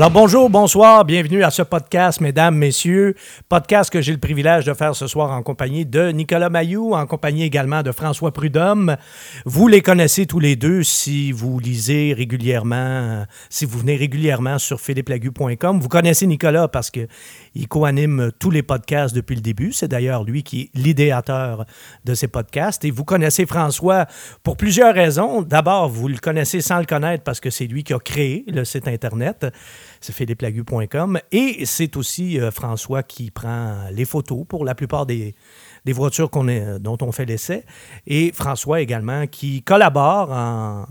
Alors bonjour, bonsoir, bienvenue à ce podcast, mesdames, messieurs. Podcast que j'ai le privilège de faire ce soir en compagnie de Nicolas Mayou, en compagnie également de François Prudhomme. Vous les connaissez tous les deux si vous lisez régulièrement, si vous venez régulièrement sur philippelagu.com. Vous connaissez Nicolas parce que il co-anime tous les podcasts depuis le début. C'est d'ailleurs lui qui est l'idéateur de ces podcasts. Et vous connaissez François pour plusieurs raisons. D'abord, vous le connaissez sans le connaître parce que c'est lui qui a créé le site Internet. C'est philippelagu.com. Et c'est aussi euh, François qui prend les photos pour la plupart des, des voitures est, dont on fait l'essai. Et François également qui collabore en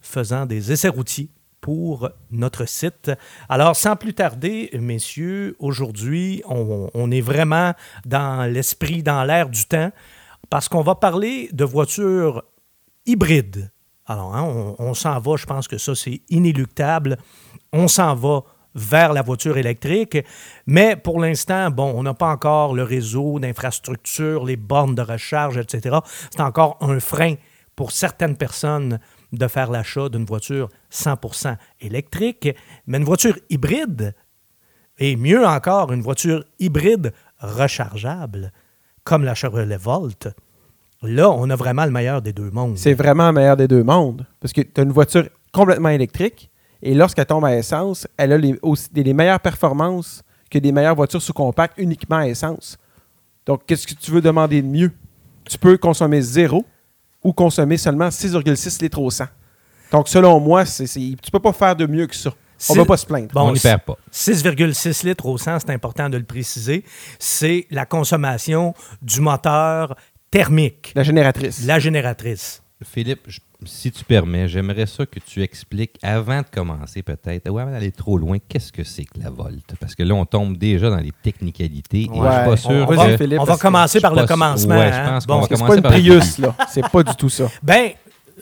faisant des essais routiers pour notre site. Alors, sans plus tarder, messieurs, aujourd'hui, on, est vraiment dans l'esprit, dans l'air du temps, parce qu'on va parler de voitures hybrides. Alors, hein, on, on s'en va, je pense que ça, c'est inéluctable. On s'en va vers la voiture électrique. Mais pour l'instant, bon, on n'a pas encore le réseau d'infrastructure, les bornes de recharge, etc. C'est encore un frein pour certaines personnes de faire l'achat d'une voiture 100% électrique, mais une voiture hybride, et mieux encore, une voiture hybride rechargeable, comme la Chevrolet Volt, là, on a vraiment le meilleur des deux mondes. C'est vraiment le meilleur des deux mondes. Parce que tu as une voiture complètement électrique, et lorsqu'elle tombe à essence, elle a les, meilleures performances que des meilleures voitures sous-compactes uniquement à essence. Donc, qu'est-ce que tu veux demander de mieux? Tu peux consommer zéro ou consommer seulement 6,6 litres au 100. Donc, selon moi, c'est, c'est, tu ne peux pas faire de mieux que ça. On ne va pas se plaindre. Bon, on n'y perd pas. 6,6 litres au 100, c'est important de le préciser. C'est la consommation du moteur thermique, La génératrice. la génératrice. Philippe, je- si tu permets, j'aimerais ça que tu expliques, avant de commencer peut-être, ou avant d'aller trop loin, qu'est-ce que c'est que la Volt? Parce que là, on tombe déjà dans les technicalités. et Ouais. je suis pas sûr On va, que... Philippe, on va parce que commencer je par suis le pas sûr- commencement. ouais, je hein. Bon, C'est pas une Prius, là. C'est pas du tout ça. Ben,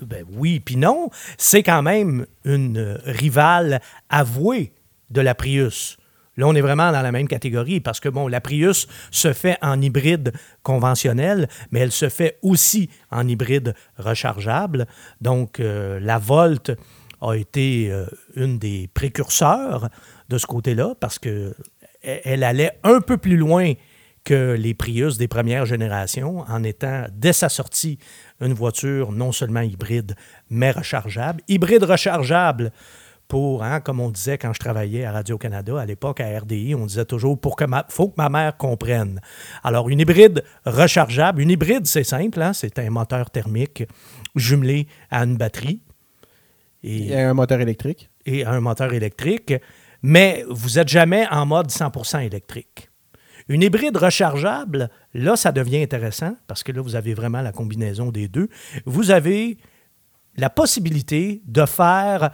ben oui, puis non. C'est quand même une euh, rivale avouée de la Prius. Là, on est vraiment dans la même catégorie parce que, bon, la Prius se fait en hybride conventionnel, mais elle se fait aussi en hybride rechargeable. Donc, euh, la Volt a été euh, une des précurseurs de ce côté-là parce que elle elle allait un peu plus loin que les Prius des premières générations en étant, dès sa sortie, une voiture non seulement hybride, mais rechargeable. Hybride rechargeable pour, hein, comme on disait quand je travaillais à Radio-Canada, à l'époque à RDI, on disait toujours pour que ma, faut que ma mère comprenne. Alors, une hybride rechargeable, une hybride, c'est simple, hein, c'est un moteur thermique jumelé à une batterie. Et un moteur électrique. et un moteur électrique, mais vous n'êtes jamais en mode 100% électrique. Une hybride rechargeable, là, ça devient intéressant parce que là, vous avez vraiment la combinaison des deux. Vous avez la possibilité de faire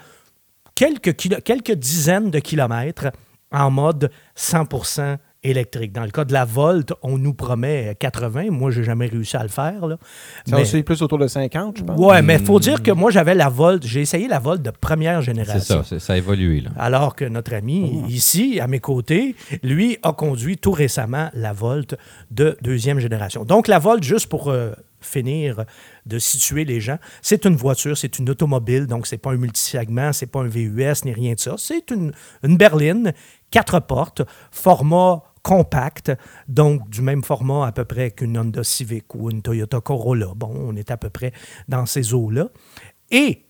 quelques, kilo- quelques dizaines de kilomètres en mode 100% électrique. Dans le cas de la Volt, on nous promet 80. Moi, j'ai jamais réussi à le faire. là. Ça Mais- aussi plus autour de 50, je pense. Ouais, mais il faut dire que moi, j'avais la Volt. J'ai essayé la Volt de première génération. ça, c'est- ça a évolué. Là. Alors que notre ami ici, à mes côtés, lui a conduit tout récemment la Volt de deuxième génération. Donc la Volt, juste pour euh, finir de situer les gens, c'est une voiture, c'est une automobile, donc c'est pas un multisegment, c'est pas un VUS ni rien de ça. C'est une, une berline, quatre portes, format compact, donc du même format à peu près qu'une Honda Civic ou une Toyota Corolla. Bon, on est à peu près dans ces eaux-là. Et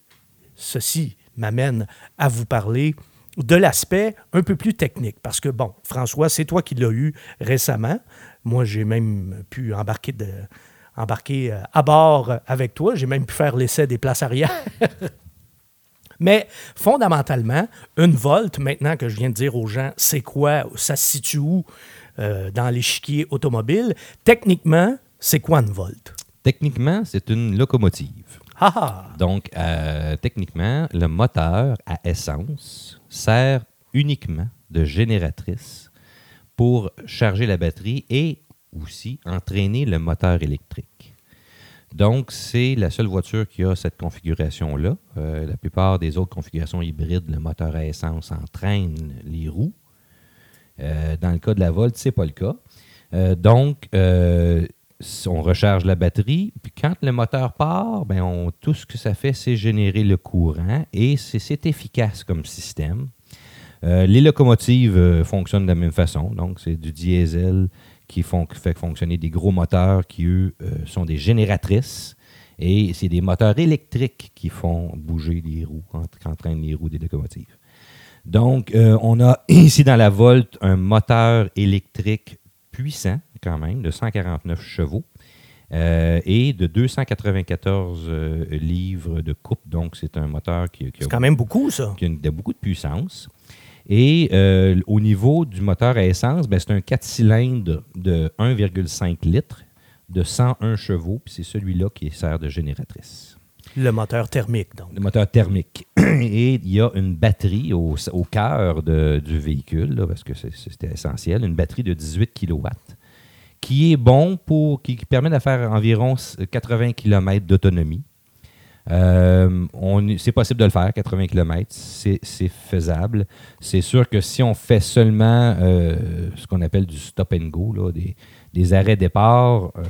ceci m'amène à vous parler de l'aspect un peu plus technique. Parce que, bon, François, c'est toi qui l'as eu récemment. Moi, j'ai même pu embarquer, de, embarquer euh, à bord avec toi. J'ai même pu faire l'essai des places arrière. Mais fondamentalement, une Volt, maintenant que je viens de dire aux gens c'est quoi, ça se situe où euh, dans l'échiquier automobile, techniquement, c'est quoi une Volt? Techniquement, c'est une locomotive. Ah ah! Donc, euh, techniquement, le moteur à essence sert uniquement de génératrice pour charger la batterie et aussi entraîner le moteur électrique. Donc, c'est la seule voiture qui a cette configuration-là. Euh, la plupart des autres configurations hybrides, le moteur à essence entraîne les roues. Euh, dans le cas de la Volt, ce n'est pas le cas. Euh, donc, on recharge la batterie, puis quand le moteur part, on, tout ce que ça fait, c'est générer le courant et c'est efficace comme système. Les locomotives fonctionnent de la même façon. Donc, c'est du diesel qui, font, qui fait fonctionner des gros moteurs qui, eux, euh, sont des génératrices. Et c'est des moteurs électriques qui font bouger les roues, qui entraînent les roues des locomotives. Donc, euh, on a ici dans la Volt un moteur électrique puissant, quand même, de 149 chevaux euh, et de 294 euh, livres de coupe. Donc, c'est un moteur qui, qui a C'est quand même beaucoup, ça. qui a une- beaucoup de puissance. Et euh, au niveau du moteur à essence, ben, c'est un 4 cylindres de 1,5 litres de 101 chevaux, puis c'est celui-là qui sert de génératrice. Le moteur thermique, donc. Le moteur thermique. Et il y a une batterie au, au cœur du véhicule, là, parce que c'était essentiel, une batterie de 18 kW, qui est bon pour, qui, qui permet de faire environ 80 km d'autonomie. Euh, c'est possible de le faire, 80 km, c'est faisable. C'est sûr que si on fait seulement euh, ce qu'on appelle du stop and go, des, arrêts-départ, euh,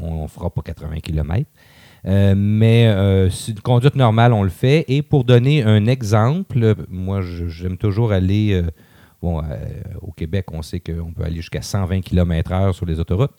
on ne fera pas 80 km. Euh, mais une conduite normale, on le fait. Et pour donner un exemple, moi, j'aime toujours aller. bon, au Québec, on sait qu'on peut aller jusqu'à 120 km/h sur les autoroutes.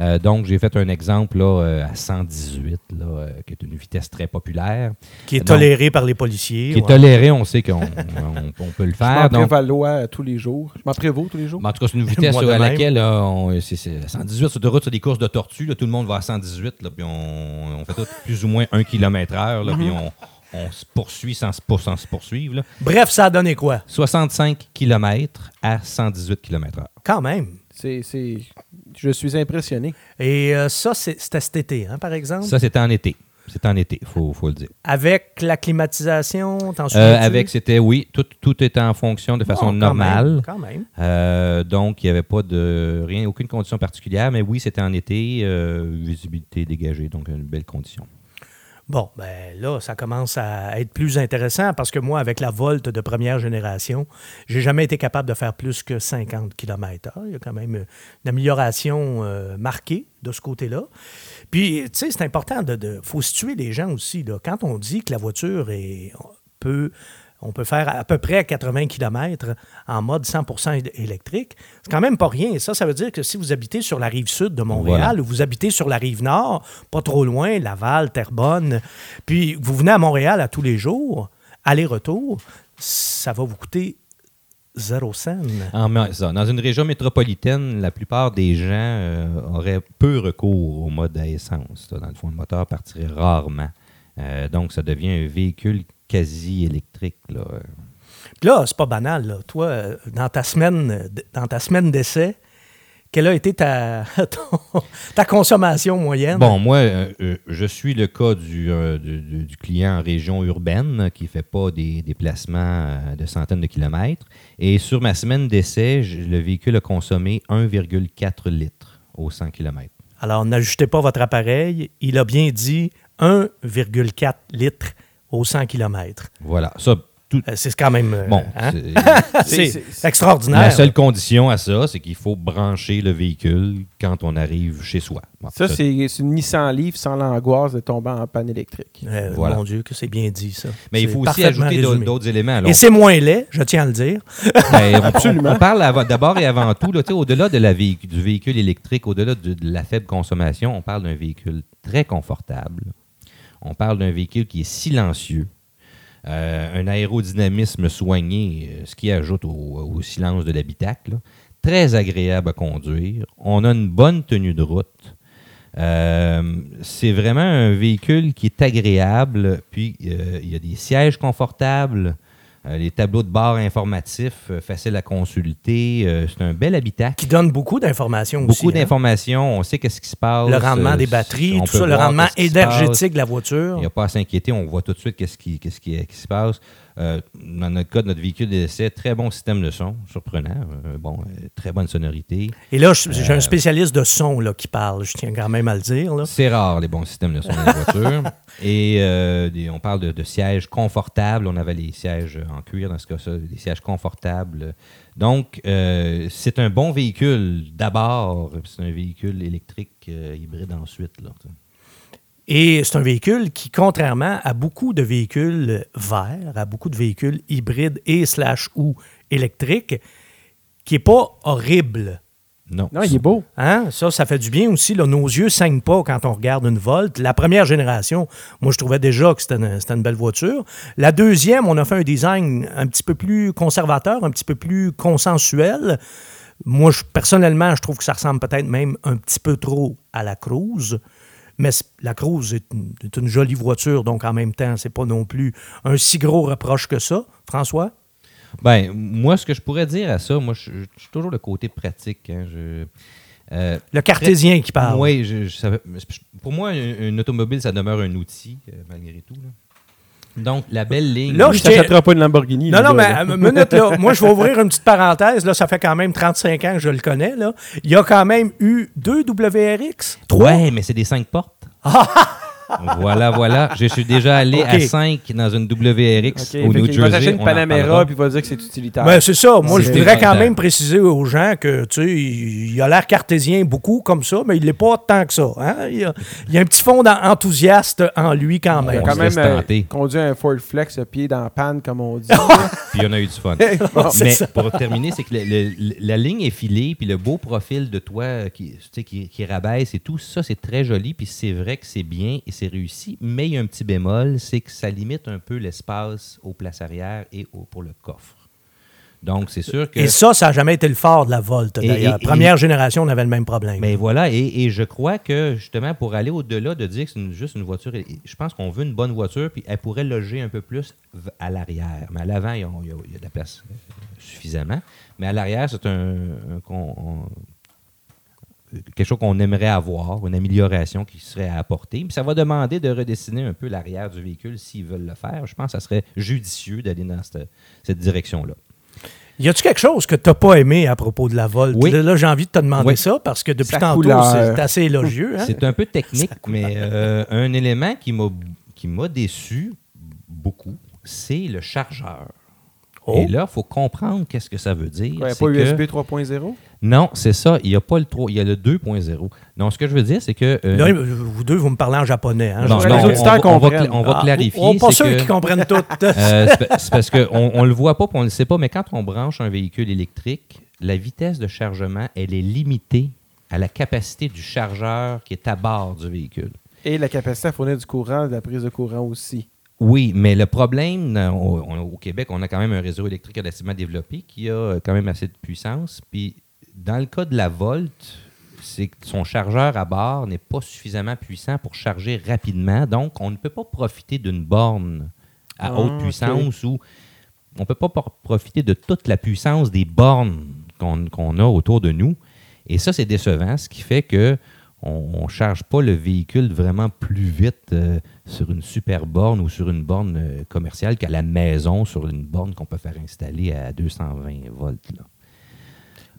Euh, donc, j'ai fait un exemple là, euh, à 118, là, euh, qui est une vitesse très populaire, Qui est Donc, toléré par les policiers. qui est tolérée. On sait qu'on on- on peut le Je m'en faire. Donc, prévalois tous les jours. Je m'en prévaux tous les jours? mais en tout cas, c'est une vitesse à même. laquelle on- c'est, c'est 118 sur autoroute, c'est des courses de tortues. là, tout le monde va à 118, là, puis on, on fait tout plus ou moins 1 km/h, là, puis on, on se poursuit sans, se pour- sans se poursuivre. là. Bref, ça a donné quoi? 65 km à 118 km/h. Quand même. C'est, c'est- Je suis impressionné. Et euh, ça, c'est- c'était cet été, hein, par exemple? Ça, c'était en été. C'était en été, il faut, faut le dire. Avec la climatisation, t'en Euh, souviens-tu? avec, c'était, oui, tout, tout était en fonction de façon Oh, quand normale. même, quand même. Euh, donc, il n'y avait pas de rien, aucune condition particulière, mais oui, c'était en été, euh, visibilité dégagée, donc une belle condition. Bon, ben là, ça commence à être plus intéressant parce que moi, avec la Volt de première génération, j'ai jamais été capable de faire plus que 50 km/h. Il y a quand même une amélioration euh, marquée de ce côté-là. Puis, tu sais, c'est important de, de. faut situer les gens aussi. Quand on dit que la voiture est, peut. On peut faire à peu près 80 km en mode 100 é- électrique. C'est quand même pas rien. Ça, ça veut dire que si vous habitez sur la rive sud de Montréal Voilà. ou vous habitez sur la rive nord, pas trop loin, Laval, Terrebonne, puis vous venez à Montréal à tous les jours, aller-retour, ça va vous coûter zéro cent. En ça, dans une région métropolitaine, la plupart des gens euh, auraient peu recours au mode à essence. Dans le fond, le moteur partirait rarement. Euh, donc, ça devient un véhicule quasi électrique. Là. Puis là, c'est pas banal. Là. Toi, euh, dans ta semaine, euh, dans ta semaine d'essai, quelle a été ta, ton- ta consommation moyenne? Bon, moi, euh, je suis le cas du, euh, du, du- du client en région urbaine qui ne fait pas des déplacements de centaines de kilomètres. Et sur ma semaine d'essai, le véhicule a consommé 1,4 litres au 100 km. Alors, n'ajustez pas votre appareil. Il a bien dit 1,4 litres au 100 km. Voilà. Ça, tout, C'est quand même... euh, bon, hein? c'est- extraordinaire. La seule condition à ça, c'est qu'il faut brancher le véhicule quand on arrive chez soi. Bon, Ça, c'est, c'est une Nissan Leaf sans l'angoisse de tomber en panne électrique. Euh, Voilà. Mon Dieu, que c'est bien dit, ça. Mais il faut aussi ajouter d'autres- éléments. Alors, Et c'est moins laid, je tiens à le dire. Ben, on- On, parle d'abord et avant tout, là, tu sais, au-delà de la du véhicule électrique, au-delà de, de la faible consommation, on parle d'un véhicule très confortable. On parle d'un véhicule qui est silencieux. Euh, un aérodynamisme soigné, euh, ce qui ajoute au, silence de l'habitacle. Très agréable à conduire. On a une bonne tenue de route. Euh, c'est vraiment un véhicule qui est agréable. Puis, il y a des sièges confortables. Euh, les tableaux de bord informatifs, euh, faciles à consulter. Euh, c'est un bel habitacle. Qui donne beaucoup d'informations aussi. Beaucoup hein. d'informations. On sait qu'est-ce qui se passe. Le rendement des batteries, on tout ça, le rendement énergétique de la voiture. Il n'y a pas à s'inquiéter, on voit tout de suite qu'est-ce qui, qu'est-ce qui, qui se passe. Euh, dans notre cas de notre véhicule d'essai, très bon système de son, surprenant. Euh, bon, euh, très bonne sonorité. Et là, j'ai un spécialiste de son là, qui parle, je tiens quand même à le dire. C'est rare, les bons systèmes de son dans la voiture. Et des- on parle de, de sièges confortables. On avait les sièges en cuir, dans ce cas-là, des sièges confortables. Donc, c'est un bon véhicule d'abord. C'est un véhicule électrique hybride ensuite. Là. Et c'est un véhicule qui, contrairement à beaucoup de véhicules verts, à beaucoup de véhicules hybrides et slash ou électriques, qui n'est pas horrible. Non. Non, il est beau. Hein? Ça, ça fait du bien aussi. Là. Nos yeux ne saignent pas quand on regarde une Volt. La première génération, moi, je trouvais déjà que c'était une, belle voiture. La deuxième, on a fait un design un petit peu plus conservateur, un petit peu plus consensuel. Moi, je- personnellement, je trouve que ça ressemble peut-être même un petit peu trop à la Cruise. Mais la Cruise est une, est une jolie voiture, donc en même temps, c'est pas non plus un si gros reproche que ça. François? Ben, moi, ce que je pourrais dire à ça, moi, je, je suis toujours le côté pratique. hein. Je, euh, Le cartésien qui parle. Oui, je- je savais- pour moi, une, une automobile, ça demeure un outil, euh, malgré tout. là. Donc, la belle ligne. Là, je il s'achètera pas une Lamborghini. Non, non, mais là, euh, minute, là. Moi, je vais ouvrir une petite parenthèse. Là, ça fait quand même 35 ans que je le connais. Là. Il y a quand même eu deux WRX. Trois? Ouais, mais c'est des cinq portes. voilà, voilà. Je suis déjà allé à Ok. 5 dans une WRX OK, au fait New va Jersey. s'acheter une on en Panamera puis il va dire que c'est utilitaire. Ben, c'est ça. Moi, je voudrais quand même préciser aux gens que, tu sais, il il a l'air cartésien beaucoup comme ça, mais il l'est pas tant que ça. hein? Il, y a, il un petit fond enthousiaste en lui quand il a même. on quand même laisse euh, conduit un Ford Flex, le pied dans la panne, comme on dit. Puis on a eu du fun. Mais ça. pour terminer, c'est que le- le- la ligne est filée, puis le beau profil de toi qui, tu sais, qui, qui rabaisse et tout, ça, c'est très joli, puis c'est vrai que c'est bien et c'est réussi. Mais il y a un petit bémol, c'est que ça limite un peu l'espace aux places arrière et au- pour le coffre. Donc, c'est sûr que... Et ça, ça n'a jamais été le fort de la Volt, Et- d'ailleurs. et- Première génération, on avait le même problème. Mais voilà, et, et je crois que justement, pour aller au-delà de dire que c'est juste une voiture, je pense qu'on veut une bonne voiture, puis elle pourrait loger un peu plus à l'arrière. Mais à l'avant, il y, a, de la place euh, suffisamment. Mais à l'arrière, c'est un, un- on- quelque chose qu'on aimerait avoir, une amélioration qui serait à apporter. Puis ça va demander de redessiner un peu l'arrière du véhicule s'ils veulent le faire. Je pense que ça serait judicieux d'aller dans cette, cette direction-là. Y a-tu quelque chose que tu n'as pas aimé à propos de la Volt? Oui. Là, j'ai envie de te demander Oui. ça parce que depuis Sa tantôt, c'est assez élogieux. hein? C'est un peu technique, mais euh, un élément qui m'a qui m'a déçu beaucoup, c'est le chargeur. Oh. Et là, il faut comprendre qu'est-ce que ça veut dire. Ouais, C'est pas que- USB 3.0. Non, c'est ça. Il n'y a pas le 3, il y a le 2.0. Non, ce que je veux dire, c'est que. euh, Là, vous deux, vous me parlez en japonais. Hein? non, Je- les non, on, on va- on va, on Ah, clarifier. On pas c'est sûr qu'ils comprennent tout. Euh, c'est pa- c'est parce qu'on ne le voit pas on ne le sait pas, mais quand on branche un véhicule électrique, la vitesse de chargement, elle est limitée à la capacité du chargeur qui est à bord du véhicule. Et la capacité à fournir du courant, de la prise de courant aussi. Oui, mais le problème, au, Québec, on a quand même un réseau électrique relativement développé qui a euh, quand même assez de puissance. Puis, dans le cas de la Volt, c'est que son chargeur à bord n'est pas suffisamment puissant pour charger rapidement. Donc, on ne peut pas profiter d'une borne à Ah, haute puissance ou on ne peut pas profiter de toute la puissance des bornes qu'on qu'on a autour de nous. Et ça, c'est décevant, ce qui fait que on ne charge pas le véhicule vraiment plus vite euh, sur une super borne ou sur une borne euh, commerciale qu'à la maison sur une borne qu'on peut faire installer à 220 volts.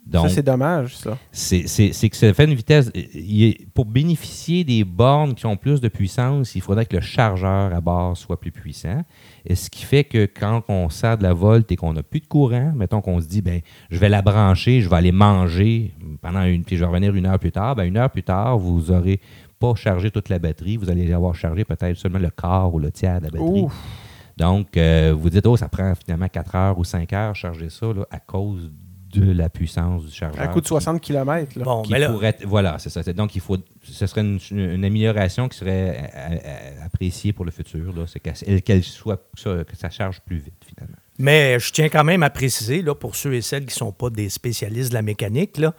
Donc, ça, c'est dommage, ça. c'est que ça fait une vitesse. est- pour bénéficier des bornes qui ont plus de puissance, il faudrait que le chargeur à bord soit plus puissant. Et ce qui fait que quand on sert de la Volt et qu'on n'a plus de courant, mettons qu'on se dit, ben, je vais la brancher, je vais aller manger pendant une, puis je vais revenir une heure plus tard. Ben, une heure plus tard, vous n'aurez pas chargé toute la batterie. Vous allez avoir chargé peut-être seulement le quart ou le tiers de la batterie. Ouf. Donc, euh, vous dites, oh, ça prend finalement 4 heures ou 5 heures charger ça là, à cause de la puissance du chargeur. Un coup de qui- 60 km. Là. Bon, qui mais là, pourrait être- voilà, c'est ça. Donc, il faut, ce serait une, une amélioration qui serait à- à- à- appréciée pour le futur. là. C'est qu'elle soit, que ça, que ça charge plus vite, finalement. Mais je tiens quand même à préciser, là, pour ceux et celles qui ne sont pas des spécialistes de la mécanique, là,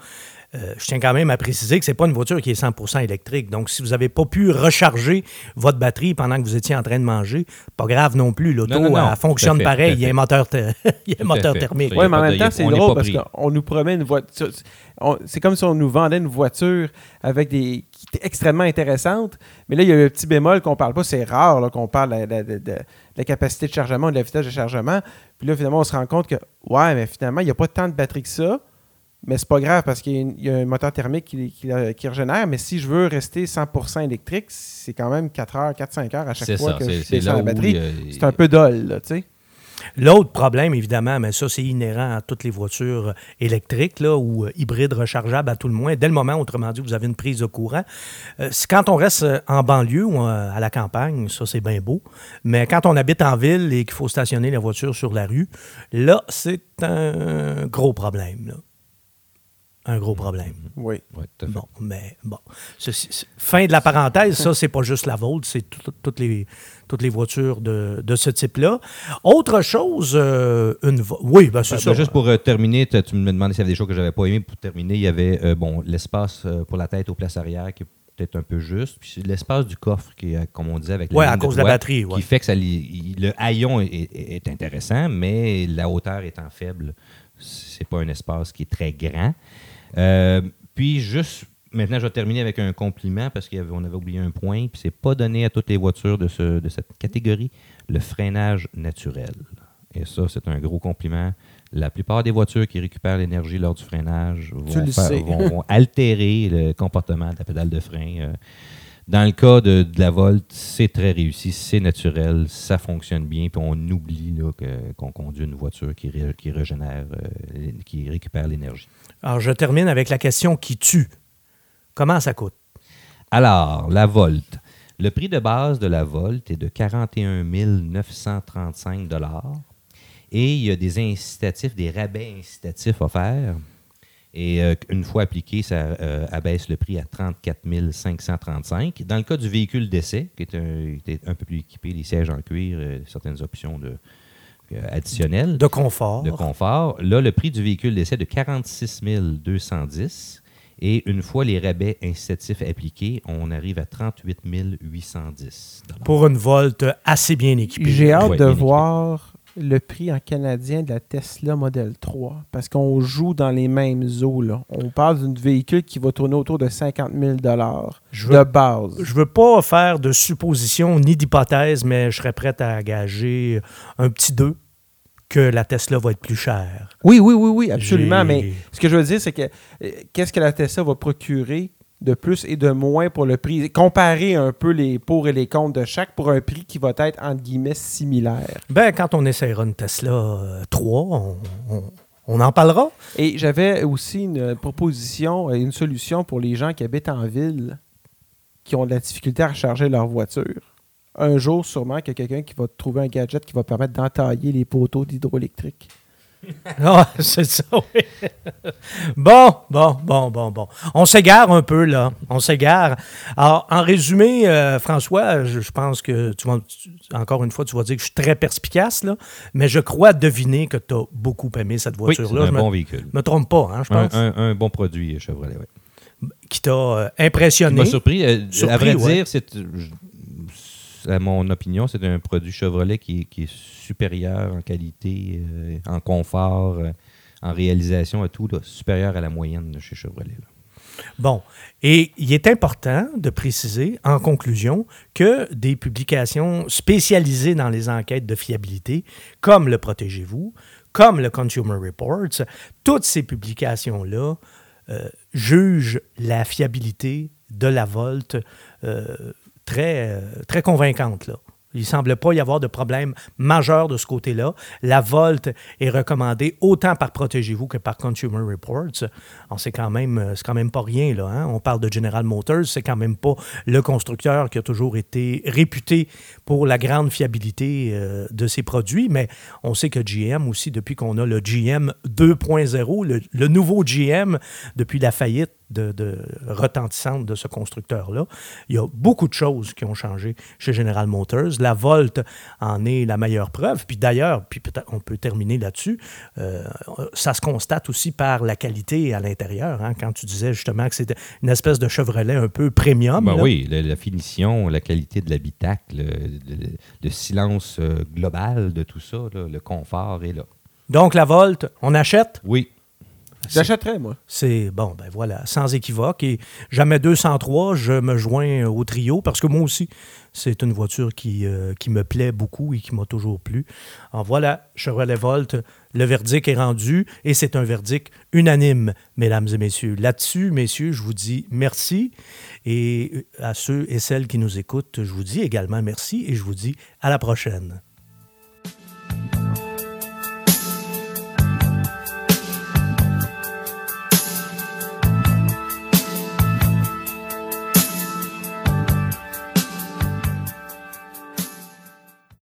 euh, je tiens quand même à préciser que ce n'est pas une voiture qui est 100% électrique. Donc, si vous n'avez pas pu recharger votre batterie pendant que vous étiez en train de manger, pas grave non plus. L'auto, fonctionne fait, pareil. Il y a un moteur, il y a un moteur thermique. Oui, a mais en même temps, c'est drôle parce qu'on nous promet une voiture. C'est comme si on nous vendait une voiture avec des qui était extrêmement intéressante. Mais là, il y a le petit bémol qu'on parle pas. C'est rare qu'on parle de, de- de- de la capacité de chargement, de la vitesse de chargement. Puis là, finalement, on se rend compte que, ouais, mais finalement, il n'y a pas tant de batterie que ça. Mais c'est pas grave parce qu'il y a y, un moteur thermique qui, qui, qui régénère. Mais si je veux rester 100% électrique, c'est quand même 4 heures, 4-5 heures à chaque fois ça. que je descends la batterie. euh, C'est un peu dol, là, tu sais. L'autre problème, évidemment, mais ça, c'est inhérent à toutes les voitures électriques là, ou euh, hybrides rechargeables à tout le moins. Dès le moment, autrement dit, vous avez une prise de courant. Euh, c'est quand on reste euh, en banlieue ou euh, à la campagne, ça, c'est bien beau. Mais quand on habite en ville et qu'il faut stationner la voiture sur la rue, là, c'est un gros problème. là. Un gros problème. Oui. Ouais, tout à fait. Bon, mais bon. Ceci- fin de la parenthèse, ça, c'est pas juste la Volt, c'est tout- les, toutes les voitures de, de ce type-là. Autre chose, euh, une Oui, ben, c'est Ben, ça. ben, juste pour euh, terminer, tu me demandais s'il y avait des choses que j'avais pas aimées. Pour terminer, il y avait euh, bon l'espace euh, pour la tête aux places arrière qui est peut-être un peu juste. Puis c'est l'espace du coffre qui est, comme on disait, avec Ouais, la à cause de la batterie, ouais. Qui fait que ça, li- il- le haillon est, est- est intéressant, mais la hauteur étant faible, c'est pas un espace qui est très grand. Euh, puis juste maintenant, je vais terminer avec un compliment parce qu'on avait oublié un point, puis c'est pas donné à toutes les voitures de, ce- de cette catégorie, le freinage naturel. Et ça, c'est un gros compliment. La plupart des voitures qui récupèrent l'énergie lors du freinage faire- vont altérer le comportement de la pédale de frein. Euh, Dans le cas de, de la Volt, c'est très réussi, c'est naturel, ça fonctionne bien, puis on oublie qu'on conduit une voiture qui, ré- qui régénère, euh, qui récupère l'énergie. Alors, je termine avec la question qui tue. Comment ça coûte? Alors, la Volt. Le prix de base de la Volt est de 41 935 et il y a des incitatifs, des rabais incitatifs offerts. Et euh, une fois appliqué, ça euh, abaisse le prix à 34 535. Dans le cas du véhicule d'essai, qui est un, qui est un peu plus équipé, les sièges en cuir, euh, certaines options de, euh, additionnelles De confort. de confort. Là, le prix du véhicule d'essai est de 46 210. Et une fois les rabais incitatifs appliqués, on arrive à 38 810. Pour une Volt assez bien équipée. J'ai hâte Ouais, de voir le prix en canadien de la Tesla Model 3 parce qu'on joue dans les mêmes eaux. Là. On parle d'un véhicule qui va tourner autour de 50 000 Je de base. je veux pas faire de suppositions ni d'hypothèses, mais je serais prêt à gager un petit 2 que la Tesla va être plus chère. Oui, oui, oui, oui, absolument. Mais ce que je veux dire, c'est que euh, qu'est-ce que la Tesla va procurer de plus et de moins pour le prix? Comparer un peu les pour et les contre de chaque pour un prix qui va être, entre guillemets, similaire. Ben, quand on essaiera une Tesla euh, 3, on, on- on en parlera. Et j'avais aussi une proposition, euh, une solution pour les gens qui habitent en ville, qui ont de la difficulté à recharger leur voiture. Un jour, sûrement, qu'il y a quelqu'un qui va trouver un gadget qui va permettre d'entailler les poteaux d'hydroélectrique. Ah, c'est ça, oui. bon, bon, bon, bon, bon. On s'égare un peu, là. On s'égare. Alors, en résumé, euh, François, je, je pense que, tu vas, tu- encore une fois, tu vas dire que je suis très perspicace, là, mais je crois deviner que tu as beaucoup aimé cette Oui, c'est voiture-là. un je me, bon véhicule. me trompe pas, hein, je Un, pense. un- un bon produit Chevrolet, oui. Qui t'a euh, impressionné. m'a surpris. euh, Surpris, à vrai ouais. dire, c'est, je- à mon opinion, c'est un produit Chevrolet qui, est- supérieur en qualité, euh, en confort, euh, en réalisation, à tout, là, supérieur à la moyenne de chez Chevrolet. Bon, et il est important de préciser, en conclusion, que des publications spécialisées dans les enquêtes de fiabilité, comme le Protégez-vous, comme le Consumer Reports, toutes ces publications-là euh, jugent la fiabilité de la Volt euh, très, euh, très convaincante. Là. Il ne semble pas y avoir de problème majeur de ce côté-là. La Volt est recommandée autant par Protégez-vous que par Consumer Reports. C'est quand même, euh, quand même pas rien. Là, hein. On parle de General Motors, c'est quand même pas le constructeur qui a toujours été réputé pour la grande fiabilité euh, de ses produits, mais on sait que GM aussi, depuis qu'on a le GM 2.0, le, le nouveau GM, depuis la faillite de, de retentissante de ce constructeur-là. Il y a beaucoup de choses qui ont changé chez General Motors. La Volt en est la meilleure preuve. Puis d'ailleurs, puis peut-être on peut terminer là-dessus, euh, ça se constate aussi par la qualité à l'intérieur. hein. quand tu disais justement que c'était une espèce de Chevrolet un peu premium. Ben oui, la, la finition, la qualité de l'habitacle, le, le- le silence euh, global de tout ça, là, le confort est là. Donc la Volt, on achète? Oui, J'achèterais, moi. C'est bon, ben voilà, sans équivoque. Et jamais 203, je me joins au trio parce que moi aussi, c'est une voiture qui, euh, qui me plaît beaucoup et qui m'a toujours plu. Alors voilà, Chevrolet Volt, le verdict est rendu et c'est un verdict unanime, mesdames et messieurs. Là-dessus, messieurs, je vous dis merci. Et à ceux et celles qui nous écoutent, je vous dis également merci et je vous dis à la prochaine.